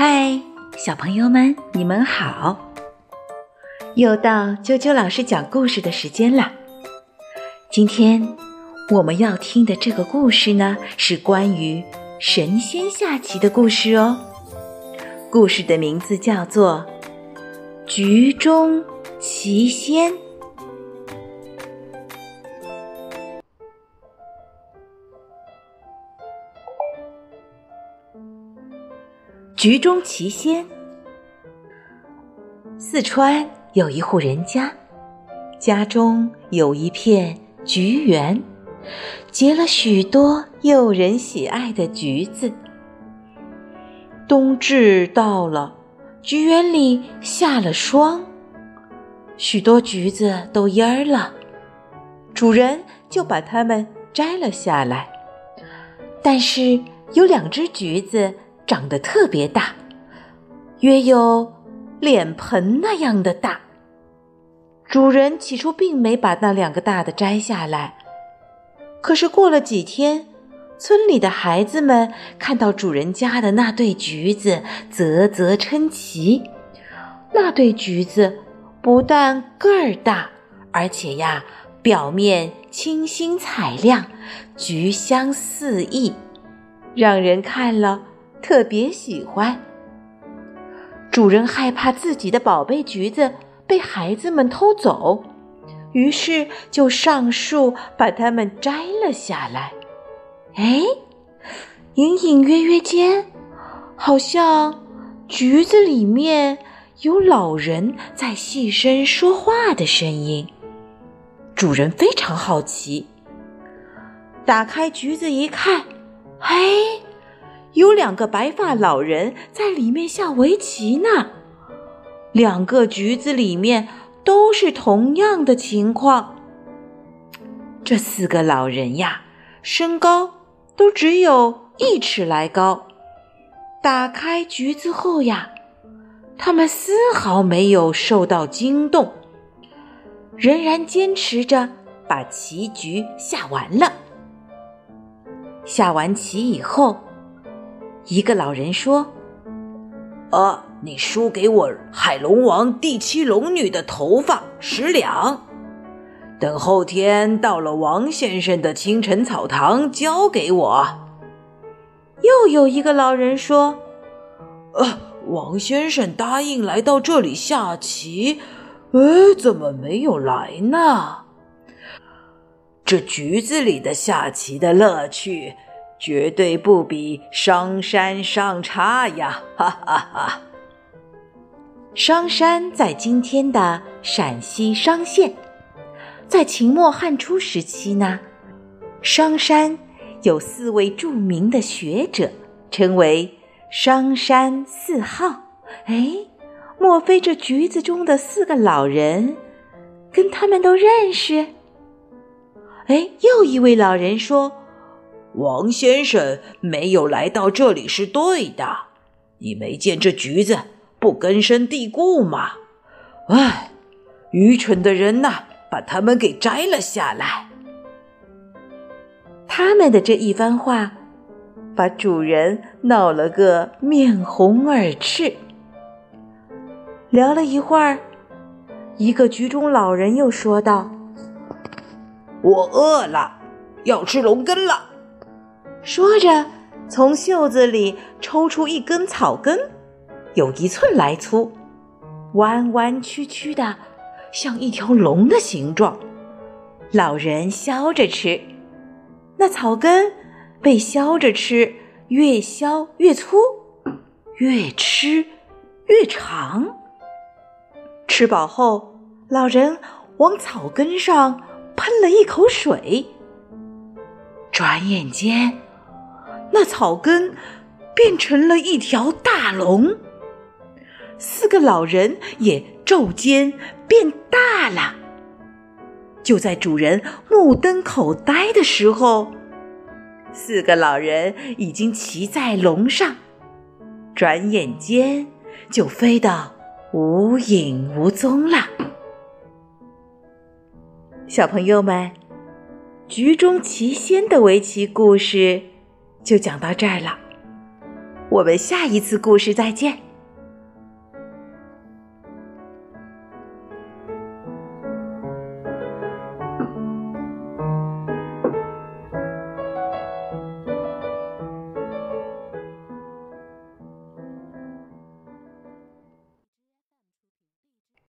嗨，小朋友们，你们好！又到啾啾老师讲故事的时间了。今天我们要听的这个故事呢，是关于神仙下棋的故事哦。故事的名字叫做《局中奇仙》。菊中奇仙。四川有一户人家，家中有一片菊园，结了许多诱人喜爱的橘子。冬至到了，菊园里下了霜，许多橘子都蔫了，主人就把它们摘了下来。但是有两只橘子。长得特别大，约有脸盆那样的大。主人起初并没把那两个大的摘下来，可是过了几天，村里的孩子们看到主人家的那对橘子，啧啧称奇。那对橘子不但个儿大，而且呀，表面清新彩亮，橘香四溢，让人看了。特别喜欢。主人害怕自己的宝贝橘子被孩子们偷走，于是就上树把它们摘了下来。哎，隐隐约约间，好像橘子里面有老人在细声说话的声音。主人非常好奇，打开橘子一看，嘿。有两个白发老人在里面下围棋呢，两个橘子里面都是同样的情况。这四个老人呀，身高都只有一尺来高。打开橘子后呀，他们丝毫没有受到惊动，仍然坚持着把棋局下完了。下完棋以后。一个老人说：“啊，你输给我海龙王第七龙女的头发十两，等后天到了王先生的清晨草堂交给我。”又有一个老人说：“呃，王先生答应来到这里下棋，呃，怎么没有来呢？这局子里的下棋的乐趣。”绝对不比商山上差呀！哈哈哈。商山在今天的陕西商县，在秦末汉初时期呢，商山有四位著名的学者，称为商山四号。哎，莫非这橘子中的四个老人，跟他们都认识？哎，又一位老人说。王先生没有来到这里是对的，你没见这橘子不根深蒂固吗？唉，愚蠢的人呐，把它们给摘了下来。他们的这一番话，把主人闹了个面红耳赤。聊了一会儿，一个局中老人又说道：“我饿了，要吃龙根了。”说着，从袖子里抽出一根草根，有一寸来粗，弯弯曲曲的，像一条龙的形状。老人削着吃，那草根被削着吃，越削越粗，越吃越长。吃饱后，老人往草根上喷了一口水，转眼间。那草根变成了一条大龙，四个老人也骤间变大了。就在主人目瞪口呆的时候，四个老人已经骑在龙上，转眼间就飞得无影无踪了。小朋友们，局中奇仙的围棋故事。就讲到这儿了。我们下一次故事再见。